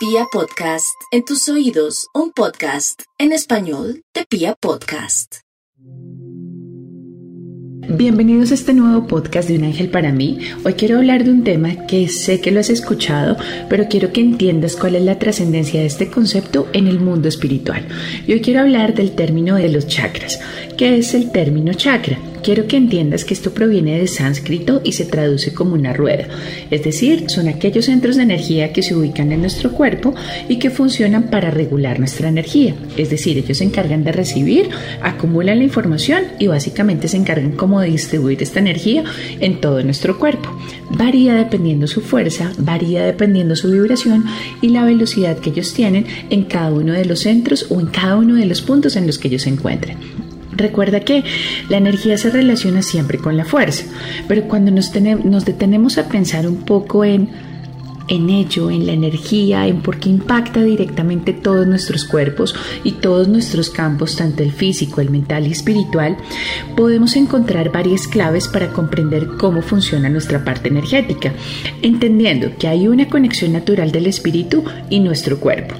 Pia Podcast, en tus oídos, un podcast en español de Pia Podcast. Bienvenidos a este nuevo podcast de Un Ángel para mí. Hoy quiero hablar de un tema que sé que lo has escuchado, pero quiero que entiendas cuál es la trascendencia de este concepto en el mundo espiritual. Y hoy quiero hablar del término de los chakras. ¿Qué es el término chakra? Quiero que entiendas que esto proviene de sánscrito y se traduce como una rueda, es decir, son aquellos centros de energía que se ubican en nuestro cuerpo y que funcionan para regular nuestra energía, es decir, ellos se encargan de recibir, acumulan la información y básicamente se encargan como de distribuir esta energía en todo nuestro cuerpo. Varía dependiendo su fuerza, varía dependiendo su vibración y la velocidad que ellos tienen en cada uno de los centros o en cada uno de los puntos en los que ellos se encuentren. Recuerda que la energía se relaciona siempre con la fuerza, pero cuando nos, detenemos a pensar un poco en, en ello, en la energía, en por qué impacta directamente todos nuestros cuerpos y todos nuestros campos, tanto el físico, el mental y espiritual, podemos encontrar varias claves para comprender cómo funciona nuestra parte energética, entendiendo que hay una conexión natural del espíritu y nuestro cuerpo,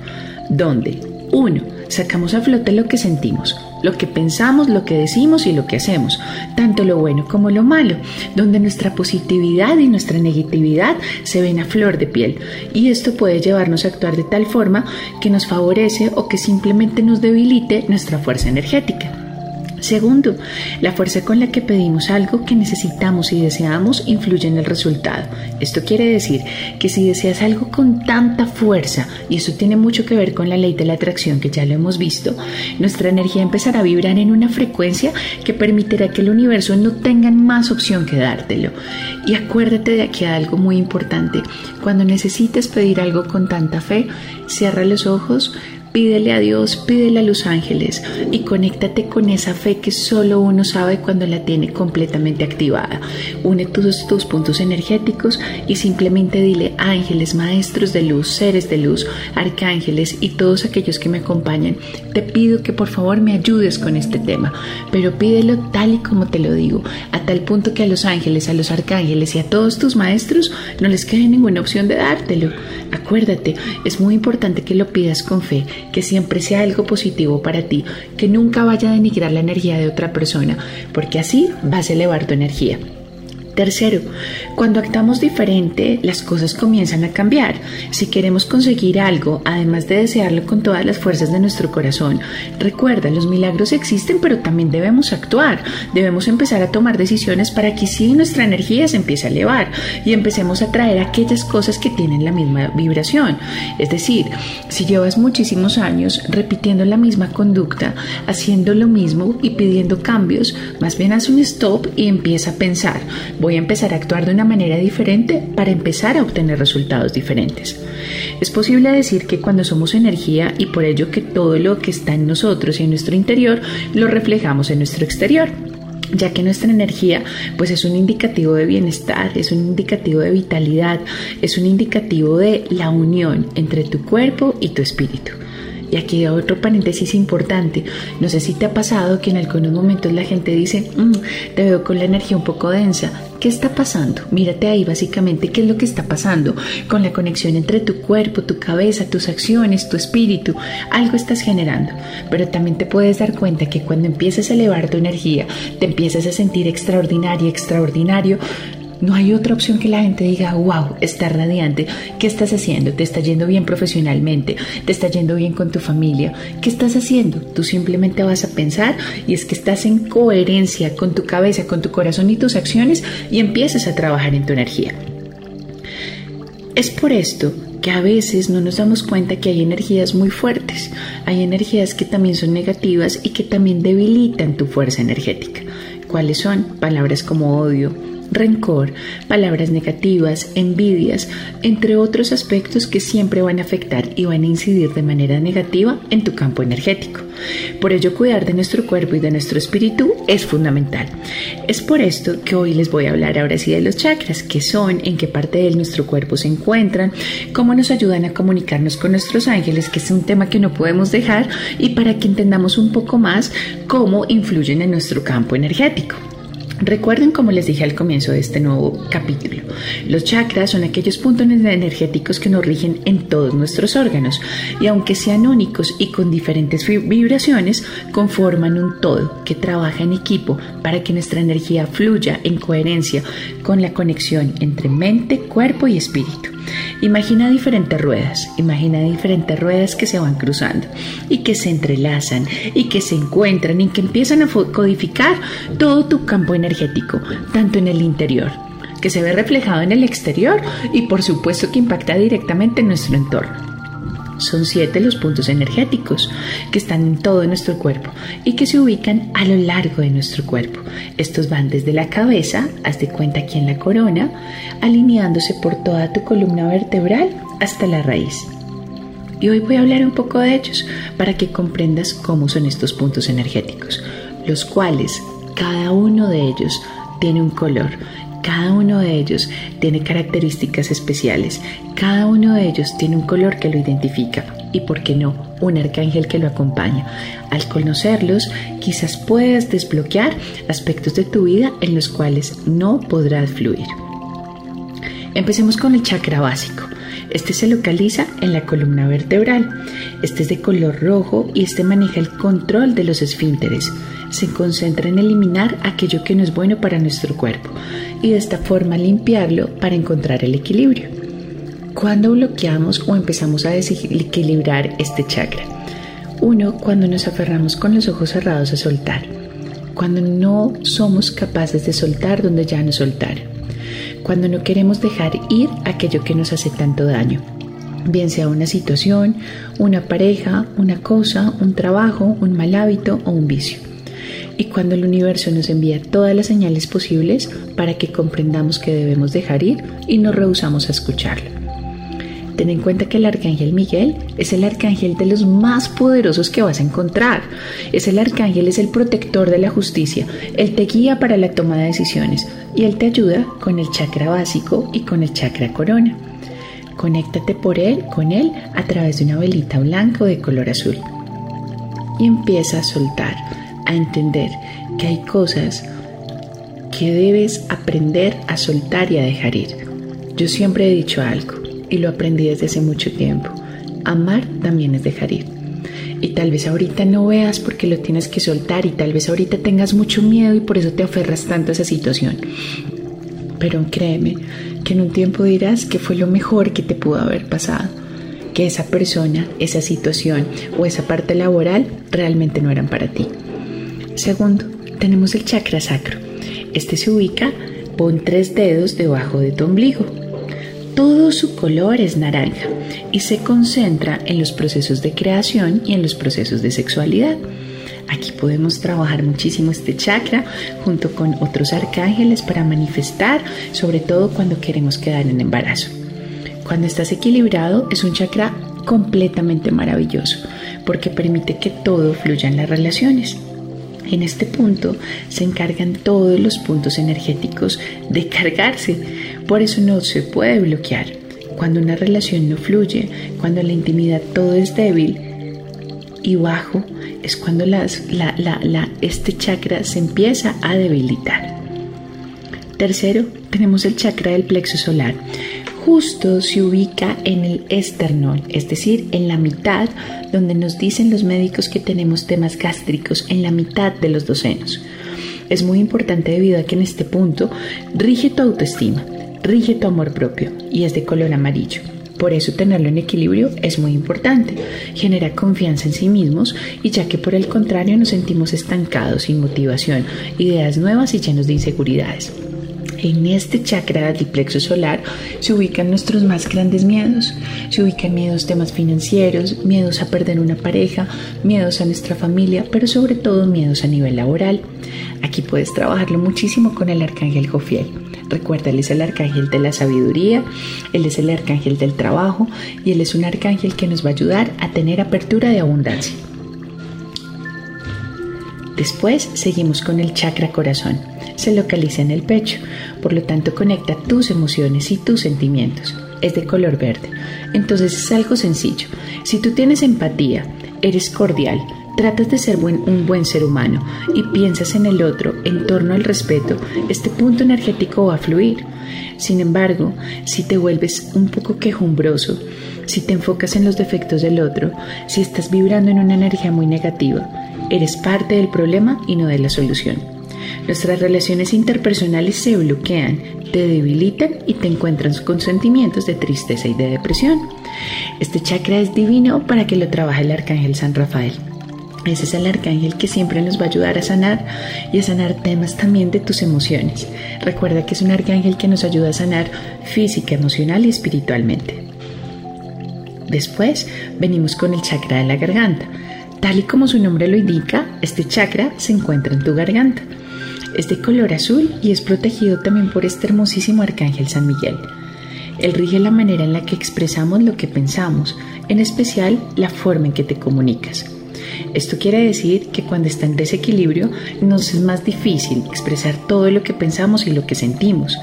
donde, uno, sacamos a flote lo que sentimos, lo que pensamos, lo que decimos y lo que hacemos, tanto lo bueno como lo malo, donde nuestra positividad y nuestra negatividad se ven a flor de piel. Y esto puede llevarnos a actuar de tal forma que nos favorece o que simplemente nos debilite nuestra fuerza energética. Segundo, la fuerza con la que pedimos algo que necesitamos y deseamos influye en el resultado. Esto quiere decir que si deseas algo con tanta fuerza, y eso tiene mucho que ver con la ley de la atracción que ya lo hemos visto, nuestra energía empezará a vibrar en una frecuencia que permitirá que el universo no tenga más opción que dártelo. Y acuérdate de aquí algo muy importante. Cuando necesites pedir algo con tanta fe, cierra los ojos, Pídele a Dios, pídele a los ángeles y conéctate con esa fe que solo uno sabe cuando la tiene completamente activada. Une todos tus puntos energéticos y simplemente dile ángeles, maestros de luz, seres de luz, arcángeles y todos aquellos que me acompañan. Te pido que por favor me ayudes con este tema, pero pídelo tal y como te lo digo, a tal punto que a los ángeles, a los arcángeles y a todos tus maestros no les quede ninguna opción de dártelo. Acuérdate, es muy importante que lo pidas con fe que siempre sea algo positivo para ti, que nunca vaya a denigrar la energía de otra persona, porque así vas a elevar tu energía. Tercero, cuando actuamos diferente, las cosas comienzan a cambiar. Si queremos conseguir algo, además de desearlo con todas las fuerzas de nuestro corazón, recuerda, los milagros existen, pero también debemos actuar. Debemos empezar a tomar decisiones para que sí nuestra energía se empiece a elevar y empecemos a traer aquellas cosas que tienen la misma vibración. Es decir, si llevas muchísimos años repitiendo la misma conducta, haciendo lo mismo y pidiendo cambios, más bien haz un stop y empieza a pensar voy a empezar a actuar de una manera diferente para empezar a obtener resultados diferentes. Es posible decir que cuando somos energía y por ello que todo lo que está en nosotros y en nuestro interior lo reflejamos en nuestro exterior ya que nuestra energía pues es un indicativo de bienestar, es un indicativo de vitalidad, es un indicativo de la unión entre tu cuerpo y tu espíritu. Y aquí otro paréntesis importante. No sé si te ha pasado que en algunos momentos la gente dice, mm, te veo con la energía un poco densa. ¿Qué está pasando? Mírate ahí básicamente qué es lo que está pasando con la conexión entre tu cuerpo, tu cabeza, tus acciones, tu espíritu. Algo estás generando. Pero también te puedes dar cuenta que cuando empiezas a elevar tu energía, te empiezas a sentir extraordinario, extraordinario, no hay otra opción que la gente diga, wow, está radiante. ¿Qué estás haciendo? ¿Te está yendo bien profesionalmente? ¿Te está yendo bien con tu familia? ¿Qué estás haciendo? Tú simplemente vas a pensar y es que estás en coherencia con tu cabeza, con tu corazón y tus acciones y empiezas a trabajar en tu energía. Es por esto que a veces no nos damos cuenta que hay energías muy fuertes, hay energías que también son negativas y que también debilitan tu fuerza energética. ¿Cuáles son? Palabras como odio, rencor, palabras negativas, envidias, entre otros aspectos que siempre van a afectar y van a incidir de manera negativa en tu campo energético. Por ello, cuidar de nuestro cuerpo y de nuestro espíritu es fundamental. Es por esto que hoy les voy a hablar ahora sí de los chakras, qué son, en qué parte de nuestro cuerpo se encuentran, cómo nos ayudan a comunicarnos con nuestros ángeles, que es un tema que no podemos dejar, y para que entendamos un poco más cómo influyen en nuestro campo energético. Recuerden como les dije al comienzo de este nuevo capítulo, los chakras son aquellos puntos energéticos que nos rigen en todos nuestros órganos y aunque sean únicos y con diferentes vibraciones, conforman un todo que trabaja en equipo para que nuestra energía fluya en coherencia con la conexión entre mente, cuerpo y espíritu. Imagina diferentes ruedas, imagina diferentes ruedas que se van cruzando y que se entrelazan y que se encuentran y que empiezan a codificar todo tu campo energético, tanto en el interior, que se ve reflejado en el exterior y por supuesto que impacta directamente en nuestro entorno. Son siete los puntos energéticos que están en todo nuestro cuerpo y que se ubican a lo largo de nuestro cuerpo. Estos van desde la cabeza, haz de cuenta aquí en la corona, alineándose por toda tu columna vertebral hasta la raíz. Y hoy voy a hablar un poco de ellos para que comprendas cómo son estos puntos energéticos, los cuales cada uno de ellos tiene un color cada uno de ellos tiene características especiales, cada uno de ellos tiene un color que lo identifica y, por qué no, un arcángel que lo acompaña. Al conocerlos, quizás puedas desbloquear aspectos de tu vida en los cuales no podrás fluir. Empecemos con el chakra básico. Este se localiza en la columna vertebral. Este es de color rojo y este maneja el control de los esfínteres. Se concentra en eliminar aquello que no es bueno para nuestro cuerpo y de esta forma limpiarlo para encontrar el equilibrio. ¿Cuándo bloqueamos o empezamos a desequilibrar este chakra? Uno, cuando nos aferramos con los ojos cerrados a soltar. Cuando no somos capaces de soltar donde ya no soltar cuando no queremos dejar ir aquello que nos hace tanto daño, bien sea una situación, una pareja, una cosa, un trabajo, un mal hábito o un vicio. Y cuando el universo nos envía todas las señales posibles para que comprendamos que debemos dejar ir y nos rehusamos a escucharlo. Ten en cuenta que el arcángel Miguel es el arcángel de los más poderosos que vas a encontrar. Es el arcángel, es el protector de la justicia. Él te guía para la toma de decisiones y él te ayuda con el chakra básico y con el chakra corona. Conéctate por él, con él, a través de una velita blanca o de color azul. Y empieza a soltar, a entender que hay cosas que debes aprender a soltar y a dejar ir. Yo siempre he dicho algo y lo aprendí desde hace mucho tiempo. Amar también es dejar ir. Y tal vez ahorita no veas porque lo tienes que soltar y tal vez ahorita tengas mucho miedo y por eso te aferras tanto a esa situación. Pero créeme que en un tiempo dirás que fue lo mejor que te pudo haber pasado, que esa persona, esa situación o esa parte laboral realmente no eran para ti. Segundo, tenemos el chakra sacro. Este se ubica, pon tres dedos debajo de tu ombligo todo su color es naranja y se concentra en los procesos de creación y en los procesos de sexualidad. Aquí podemos trabajar muchísimo este chakra junto con otros arcángeles para manifestar, sobre todo cuando queremos quedar en embarazo. Cuando estás equilibrado es un chakra completamente maravilloso porque permite que todo fluya en las relaciones. En este punto se encargan todos los puntos energéticos de cargarse por eso no se puede bloquear. Cuando una relación no fluye, cuando la intimidad todo es débil y bajo, es cuando este chakra se empieza a debilitar. Tercero, tenemos el chakra del plexo solar. Justo se ubica en el esternón, es decir, en la mitad donde nos dicen los médicos que tenemos temas gástricos, en la mitad de los dos senos. Es muy importante debido a que en este punto rige tu autoestima rige tu amor propio y es de color amarillo. Por eso tenerlo en equilibrio es muy importante. Genera confianza en sí mismos y ya que por el contrario nos sentimos estancados, sin motivación, ideas nuevas y llenos de inseguridades. En este chakra del plexo solar se ubican nuestros más grandes miedos. Se ubican miedos temas financieros, miedos a perder una pareja, miedos a nuestra familia, pero sobre todo miedos a nivel laboral. Aquí puedes trabajarlo muchísimo con el arcángel Jofiel. Recuerda, él es el arcángel de la sabiduría, él es el arcángel del trabajo y él es un arcángel que nos va a ayudar a tener apertura de abundancia. Después seguimos con el chakra corazón. Se localiza en el pecho, por lo tanto conecta tus emociones y tus sentimientos. Es de color verde. Entonces es algo sencillo. Si tú tienes empatía, eres cordial, tratas de ser un buen ser humano y piensas en el otro en torno al respeto, este punto energético va a fluir. Sin embargo, si te vuelves un poco quejumbroso, si te enfocas en los defectos del otro, si estás vibrando en una energía muy negativa, eres parte del problema y no de la solución. Nuestras relaciones interpersonales se bloquean, te debilitan y te encuentran con sentimientos de tristeza y de depresión. Este chakra es divino para que lo trabaje el arcángel San Rafael. Ese es el arcángel que siempre nos va a ayudar a sanar y a sanar temas también de tus emociones. Recuerda que es un arcángel que nos ayuda a sanar física, emocional y espiritualmente. Después venimos con el chakra de la garganta. Tal y como su nombre lo indica, este chakra se encuentra en tu garganta. Es de color azul y es protegido también por este hermosísimo arcángel San Miguel. Él rige la manera en la que expresamos lo que pensamos, en especial la forma en que te comunicas. Esto quiere decir que cuando está en desequilibrio nos es más difícil expresar todo lo que pensamos y lo que sentimos.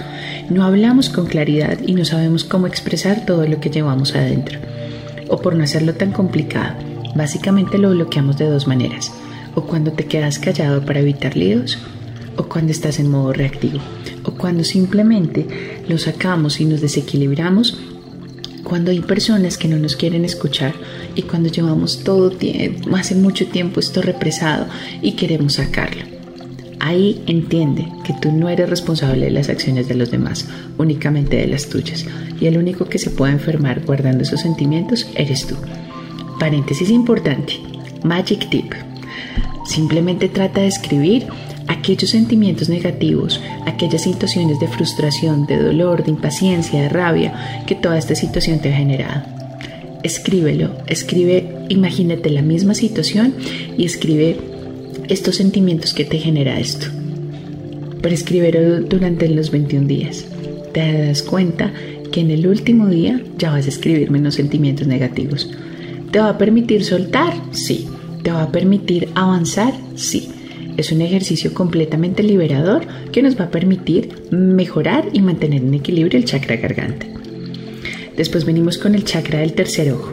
No hablamos con claridad y no sabemos cómo expresar todo lo que llevamos adentro. O por no hacerlo tan complicado, básicamente lo bloqueamos de dos maneras. O cuando te quedas callado para evitar líos, o cuando estás en modo reactivo, o cuando simplemente lo sacamos y nos desequilibramos cuando hay personas que no nos quieren escuchar y cuando llevamos todo tiempo, hace mucho tiempo esto represado y queremos sacarlo. Ahí entiende que tú no eres responsable de las acciones de los demás, únicamente de las tuyas. Y el único que se puede enfermar guardando esos sentimientos eres tú. Paréntesis importante. Magic tip. Simplemente trata de escribir aquellos sentimientos negativos, aquellas situaciones de frustración, de dolor, de impaciencia, de rabia que toda esta situación te ha generado. Escríbelo, escribe, imagínate la misma situación y escribe estos sentimientos que te genera esto. Pero escríbelo durante los 21 días. Te das cuenta que en el último día ya vas a escribir menos sentimientos negativos. ¿Te va a permitir soltar? Sí. ¿Te va a permitir avanzar? Sí es un ejercicio completamente liberador que nos va a permitir mejorar y mantener en equilibrio el chakra garganta. Después venimos con el chakra del tercer ojo.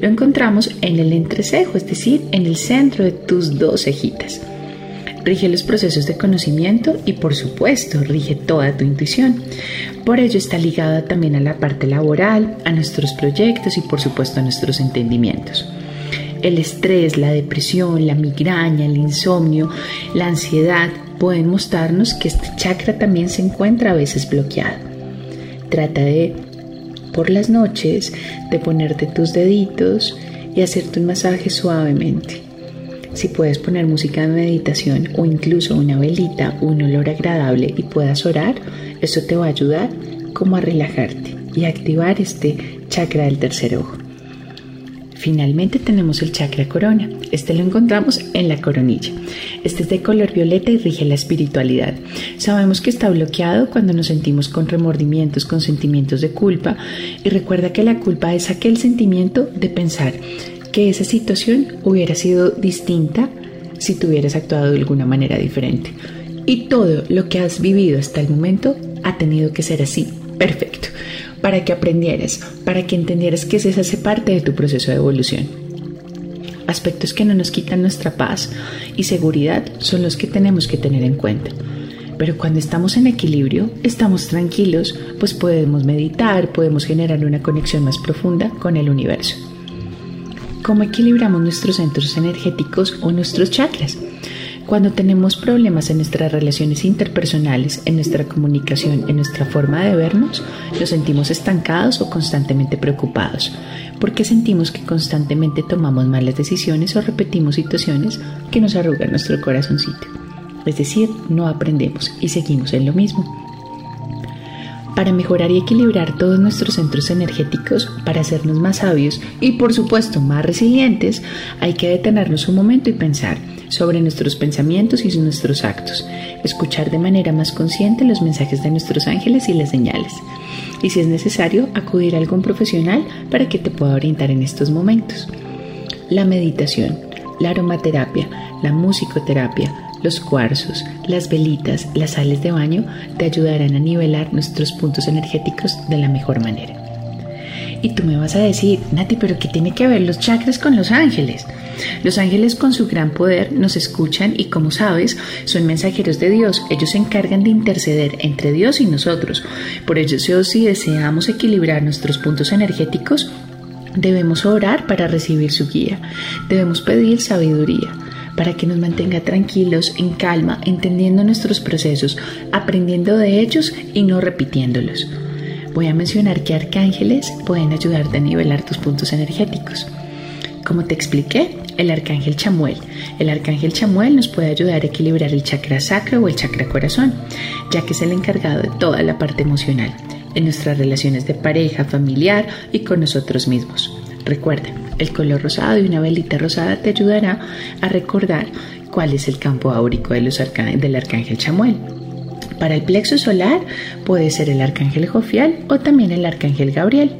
Lo encontramos en el entrecejo, es decir, en el centro de tus dos cejitas. Rige los procesos de conocimiento y por supuesto rige toda tu intuición. Por ello está ligada también a la parte laboral, a nuestros proyectos y por supuesto a nuestros entendimientos. El estrés, la depresión, la migraña, el insomnio, la ansiedad pueden mostrarnos que este chakra también se encuentra a veces bloqueado. Trata de, por las noches, de ponerte tus deditos y hacerte un masaje suavemente. Si puedes poner música de meditación o incluso una velita, un olor agradable y puedas orar, eso te va a ayudar como a relajarte y activar este chakra del tercer ojo. Finalmente tenemos el chakra corona. Este lo encontramos en la coronilla. Este es de color violeta y rige la espiritualidad. Sabemos que está bloqueado cuando nos sentimos con remordimientos, con sentimientos de culpa. Y recuerda que la culpa es aquel sentimiento de pensar que esa situación hubiera sido distinta si tú hubieras actuado de alguna manera diferente. Y todo lo que has vivido hasta el momento ha tenido que ser así. Perfecto para que aprendieras, para que entendieras que ese hace parte de tu proceso de evolución. Aspectos que no nos quitan nuestra paz y seguridad son los que tenemos que tener en cuenta. Pero cuando estamos en equilibrio, estamos tranquilos, pues podemos meditar, podemos generar una conexión más profunda con el universo. ¿Cómo equilibramos nuestros centros energéticos o nuestros chakras? Cuando tenemos problemas en nuestras relaciones interpersonales, en nuestra comunicación, en nuestra forma de vernos, nos sentimos estancados o constantemente preocupados, porque sentimos que constantemente tomamos malas decisiones o repetimos situaciones que nos arrugan nuestro corazoncito. Es decir, no aprendemos y seguimos en lo mismo. Para mejorar y equilibrar todos nuestros centros energéticos, para hacernos más sabios y por supuesto más resilientes, hay que detenernos un momento y pensar, sobre nuestros pensamientos y nuestros actos, escuchar de manera más consciente los mensajes de nuestros ángeles y las señales, y si es necesario, acudir a algún profesional para que te pueda orientar en estos momentos. La meditación, la aromaterapia, la musicoterapia, los cuarzos, las velitas, las sales de baño te ayudarán a nivelar nuestros puntos energéticos de la mejor manera. Y tú me vas a decir, Nati, pero ¿qué tiene que ver los chakras con los ángeles? Los ángeles con su gran poder nos escuchan y como sabes, son mensajeros de Dios. Ellos se encargan de interceder entre Dios y nosotros. Por ello, si deseamos equilibrar nuestros puntos energéticos, debemos orar para recibir su guía. Debemos pedir sabiduría para que nos mantenga tranquilos, en calma, entendiendo nuestros procesos, aprendiendo de ellos y no repitiéndolos. Voy a mencionar que arcángeles pueden ayudarte a nivelar tus puntos energéticos. Como te expliqué, el arcángel Chamuel. El arcángel Chamuel nos puede ayudar a equilibrar el chakra sacro o el chakra corazón, ya que es el encargado de toda la parte emocional, en nuestras relaciones de pareja, familiar y con nosotros mismos. Recuerda, el color rosado y una velita rosada te ayudará a recordar cuál es el campo áurico del arcángel Chamuel. Para el plexo solar puede ser el arcángel Jofial o también el arcángel Gabriel.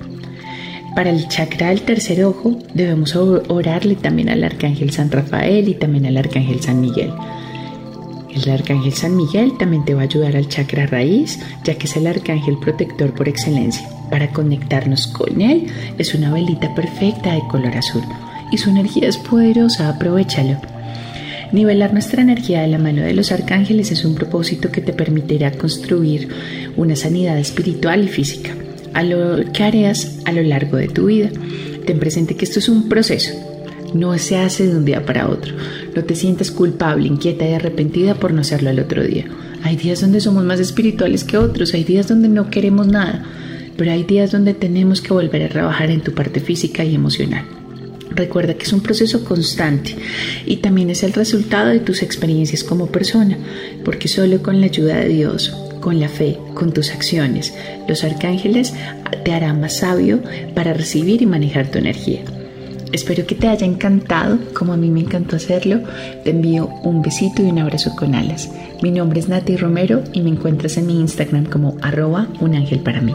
Para el chakra del tercer ojo debemos orarle también al arcángel San Rafael y también al arcángel San Miguel. El arcángel San Miguel también te va a ayudar al chakra raíz, ya que es el arcángel protector por excelencia. Para conectarnos con él es una velita perfecta de color azul y su energía es poderosa, aprovechalo. Nivelar nuestra energía de la mano de los arcángeles es un propósito que te permitirá construir una sanidad espiritual y física a lo que harás a lo largo de tu vida. Ten presente que esto es un proceso, no se hace de un día para otro. No te sientas culpable, inquieta y arrepentida por no hacerlo al otro día. Hay días donde somos más espirituales que otros, hay días donde no queremos nada, pero hay días donde tenemos que volver a trabajar en tu parte física y emocional. Recuerda que es un proceso constante y también es el resultado de tus experiencias como persona, porque solo con la ayuda de Dios, con la fe, con tus acciones. Los arcángeles te harán más sabio para recibir y manejar tu energía. Espero que te haya encantado, como a mí me encantó hacerlo. Te envío un besito y un abrazo con alas. Mi nombre es Nati Romero y me encuentras en mi Instagram como arroba un ángel para mí.